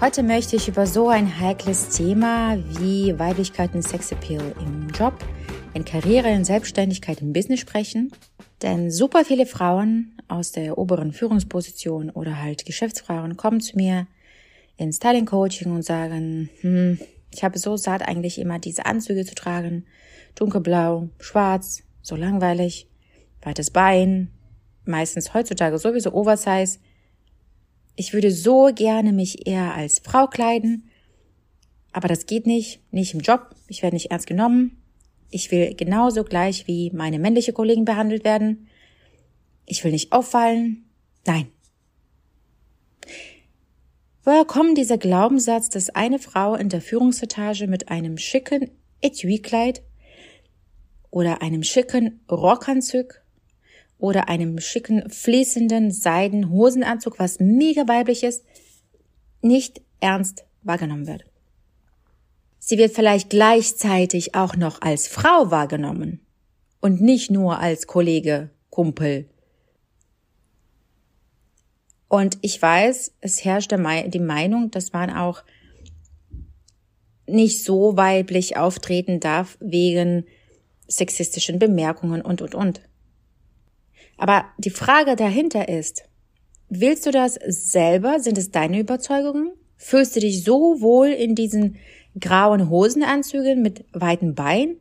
Heute möchte ich über so ein heikles Thema wie Weiblichkeit und Sexappeal im Job, in Karriere, in Selbstständigkeit, im Business sprechen. Denn super viele Frauen aus der oberen Führungsposition oder halt Geschäftsfrauen kommen zu mir in Styling Coaching und sagen, hm, ich habe so satt eigentlich immer diese Anzüge zu tragen, dunkelblau, schwarz, so langweilig, weites Bein, meistens heutzutage sowieso Oversize ich würde so gerne mich eher als Frau kleiden, aber das geht nicht, nicht im Job, ich werde nicht ernst genommen. Ich will genauso gleich wie meine männliche Kollegen behandelt werden. Ich will nicht auffallen. Nein. Woher kommt dieser Glaubenssatz, dass eine Frau in der Führungsetage mit einem schicken Etui-Kleid oder einem schicken Rockanzug oder einem schicken, fließenden Seidenhosenanzug, was mega weiblich ist, nicht ernst wahrgenommen wird. Sie wird vielleicht gleichzeitig auch noch als Frau wahrgenommen und nicht nur als Kollege, Kumpel. Und ich weiß, es herrscht die Meinung, dass man auch nicht so weiblich auftreten darf wegen sexistischen Bemerkungen und, und, und. Aber die Frage dahinter ist, willst du das selber? Sind es deine Überzeugungen? Fühlst du dich so wohl in diesen grauen Hosenanzügen mit weiten Beinen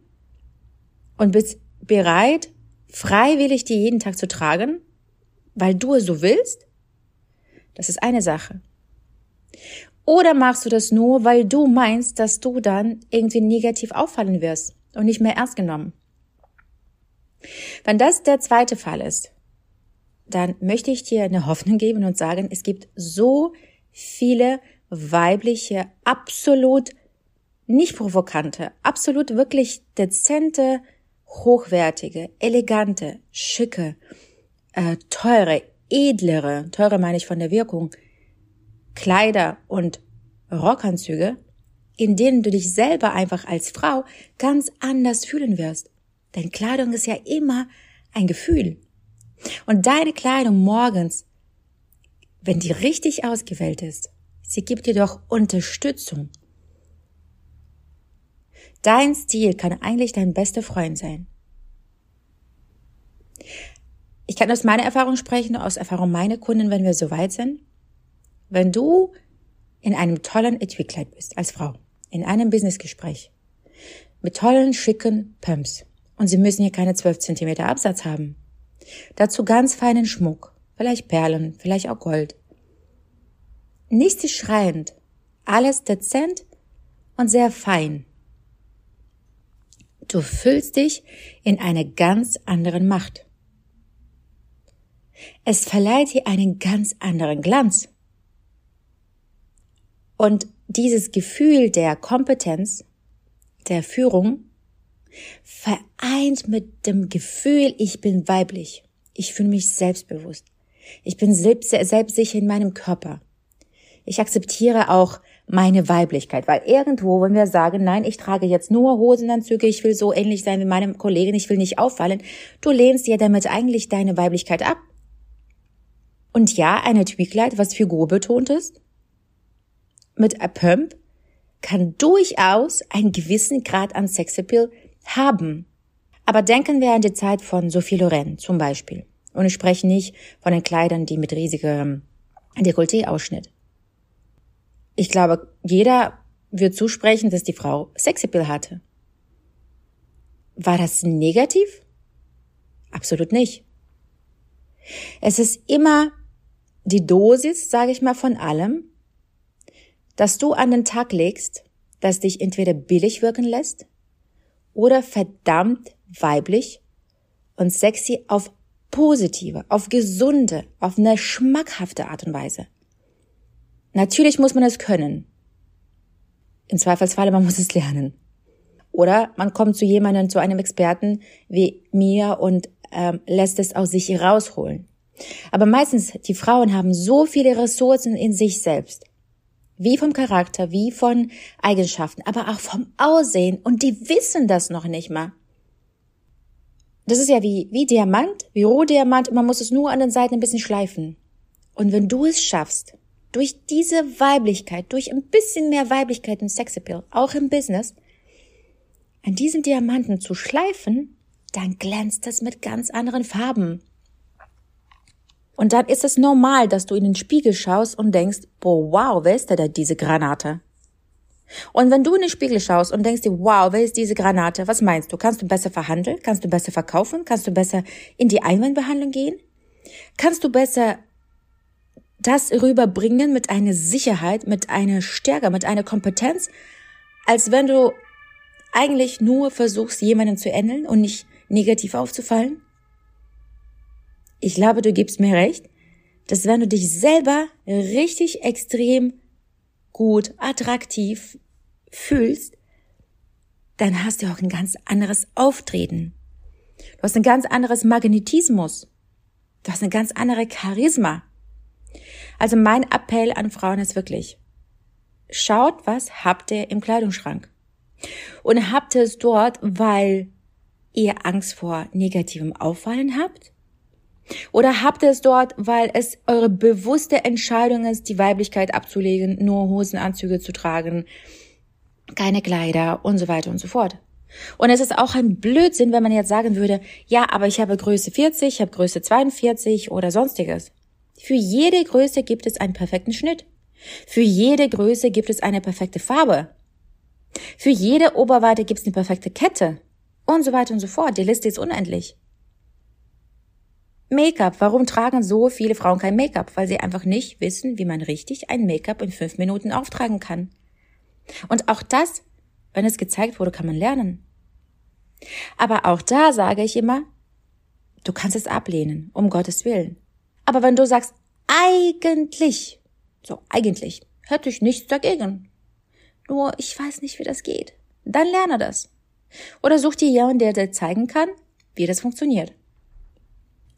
und bist bereit, freiwillig die jeden Tag zu tragen, weil du es so willst? Das ist eine Sache. Oder machst du das nur, weil du meinst, dass du dann irgendwie negativ auffallen wirst und nicht mehr ernst genommen? Wenn das der zweite Fall ist, dann möchte ich dir eine Hoffnung geben und sagen, es gibt so viele weibliche, absolut nicht provokante, absolut wirklich dezente, hochwertige, elegante, schicke, äh, teure, edlere, teure meine ich von der Wirkung, Kleider und Rockanzüge, in denen du dich selber einfach als Frau ganz anders fühlen wirst. Denn Kleidung ist ja immer ein Gefühl. Und deine Kleidung morgens, wenn die richtig ausgewählt ist, sie gibt dir doch Unterstützung. Dein Stil kann eigentlich dein bester Freund sein. Ich kann aus meiner Erfahrung sprechen, aus Erfahrung meiner Kunden, wenn wir so weit sind. Wenn du in einem tollen Etui-Kleid bist, als Frau, in einem Businessgespräch, mit tollen, schicken Pumps, und sie müssen hier keine 12 Zentimeter Absatz haben. Dazu ganz feinen Schmuck, vielleicht Perlen, vielleicht auch Gold. Nichts schreiend, alles dezent und sehr fein. Du fühlst dich in einer ganz anderen Macht. Es verleiht dir einen ganz anderen Glanz. Und dieses Gefühl der Kompetenz, der Führung, vereint mit dem Gefühl, ich bin weiblich. Ich fühle mich selbstbewusst. Ich bin selbst, selbstsicher in meinem Körper. Ich akzeptiere auch meine Weiblichkeit, weil irgendwo, wenn wir sagen, nein, ich trage jetzt nur Hosenanzüge, ich will so ähnlich sein wie meinem Kollegen, ich will nicht auffallen, du lehnst ja damit eigentlich deine Weiblichkeit ab. Und ja, eine Tweakleid, was Figur betont ist, mit a Pump, kann durchaus einen gewissen Grad an Sexappeal haben. Aber denken wir an die Zeit von Sophie Loren zum Beispiel. Und ich spreche nicht von den Kleidern, die mit riesigem Dekolleté-Ausschnitt. Ich glaube, jeder wird zusprechen, dass die Frau Sexappeal hatte. War das negativ? Absolut nicht. Es ist immer die Dosis, sage ich mal, von allem, dass du an den Tag legst, das dich entweder billig wirken lässt oder verdammt weiblich und sexy auf positive, auf gesunde, auf eine schmackhafte Art und Weise. Natürlich muss man es können. Im Zweifelsfalle, man muss es lernen. Oder man kommt zu jemandem, zu einem Experten wie mir und ähm, lässt es aus sich rausholen. Aber meistens, die Frauen haben so viele Ressourcen in sich selbst. Wie vom Charakter, wie von Eigenschaften, aber auch vom Aussehen. Und die wissen das noch nicht mal. Das ist ja wie, wie Diamant, wie Rohdiamant. Man muss es nur an den Seiten ein bisschen schleifen. Und wenn du es schaffst, durch diese Weiblichkeit, durch ein bisschen mehr Weiblichkeit im Sexappeal, auch im Business, an diesem Diamanten zu schleifen, dann glänzt es mit ganz anderen Farben. Und dann ist es normal, dass du in den Spiegel schaust und denkst, boah, wow, wer ist da diese Granate? Und wenn du in den Spiegel schaust und denkst dir, wow, wer ist diese Granate? Was meinst du? Kannst du besser verhandeln? Kannst du besser verkaufen? Kannst du besser in die Einwandbehandlung gehen? Kannst du besser das rüberbringen mit einer Sicherheit, mit einer Stärke, mit einer Kompetenz, als wenn du eigentlich nur versuchst, jemanden zu ändern und nicht negativ aufzufallen? Ich glaube, du gibst mir recht, dass wenn du dich selber richtig extrem gut, attraktiv fühlst, dann hast du auch ein ganz anderes Auftreten. Du hast ein ganz anderes Magnetismus. Du hast eine ganz andere Charisma. Also mein Appell an Frauen ist wirklich, schaut, was habt ihr im Kleidungsschrank. Und habt ihr es dort, weil ihr Angst vor negativem Auffallen habt? Oder habt ihr es dort, weil es eure bewusste Entscheidung ist, die Weiblichkeit abzulegen, nur Hosenanzüge zu tragen, keine Kleider und so weiter und so fort? Und es ist auch ein Blödsinn, wenn man jetzt sagen würde, ja, aber ich habe Größe 40, ich habe Größe 42 oder sonstiges. Für jede Größe gibt es einen perfekten Schnitt. Für jede Größe gibt es eine perfekte Farbe. Für jede Oberweite gibt es eine perfekte Kette. Und so weiter und so fort. Die Liste ist unendlich. Make-up. Warum tragen so viele Frauen kein Make-up? Weil sie einfach nicht wissen, wie man richtig ein Make-up in fünf Minuten auftragen kann. Und auch das, wenn es gezeigt wurde, kann man lernen. Aber auch da sage ich immer, du kannst es ablehnen, um Gottes Willen. Aber wenn du sagst, eigentlich, so eigentlich, hätte ich nichts dagegen. Nur ich weiß nicht, wie das geht. Dann lerne das. Oder such dir jemanden, der dir zeigen kann, wie das funktioniert.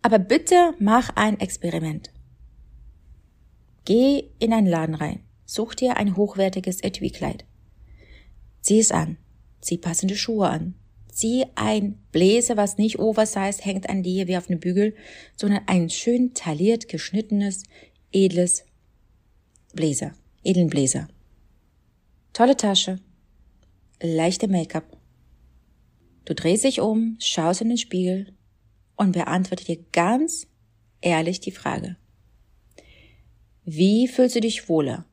Aber bitte mach ein Experiment. Geh in einen Laden rein, such dir ein hochwertiges Etui-Kleid. Zieh es an, zieh passende Schuhe an, zieh ein Bläser, was nicht oversized hängt an dir wie auf einem Bügel, sondern ein schön tailliert geschnittenes, edles Bläser, edlen Bläser. Tolle Tasche, leichte Make-up. Du drehst dich um, schaust in den Spiegel und beantworte dir ganz ehrlich die Frage. Wie fühlst du dich wohler?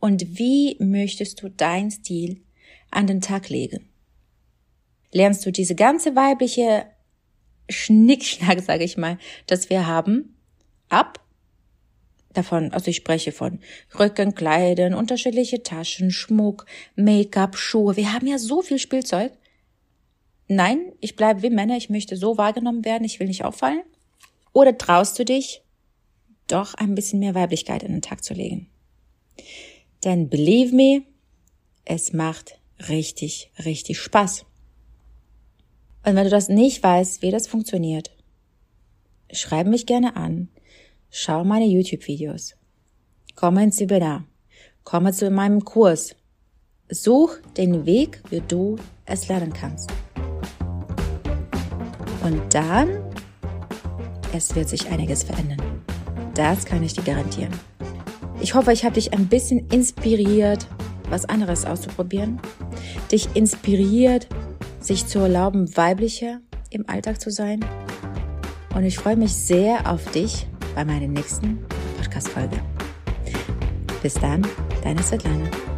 Und wie möchtest du dein Stil an den Tag legen? Lernst du diese ganze weibliche Schnickschnack, sage ich mal, das wir haben, ab? Davon, also ich spreche von Rücken, Kleidern, unterschiedliche Taschen, Schmuck, Make-up, Schuhe. Wir haben ja so viel Spielzeug nein, ich bleibe wie Männer, ich möchte so wahrgenommen werden, ich will nicht auffallen? Oder traust du dich, doch ein bisschen mehr Weiblichkeit in den Tag zu legen? Denn believe me, es macht richtig, richtig Spaß. Und wenn du das nicht weißt, wie das funktioniert, schreib mich gerne an, schau meine YouTube-Videos, komme ins Webinar, komme zu meinem Kurs, such den Weg, wie du es lernen kannst. Und dann, es wird sich einiges verändern. Das kann ich dir garantieren. Ich hoffe, ich habe dich ein bisschen inspiriert, was anderes auszuprobieren. Dich inspiriert, sich zu erlauben, weiblicher im Alltag zu sein. Und ich freue mich sehr auf dich bei meiner nächsten Podcast-Folge. Bis dann, deine Svetlana.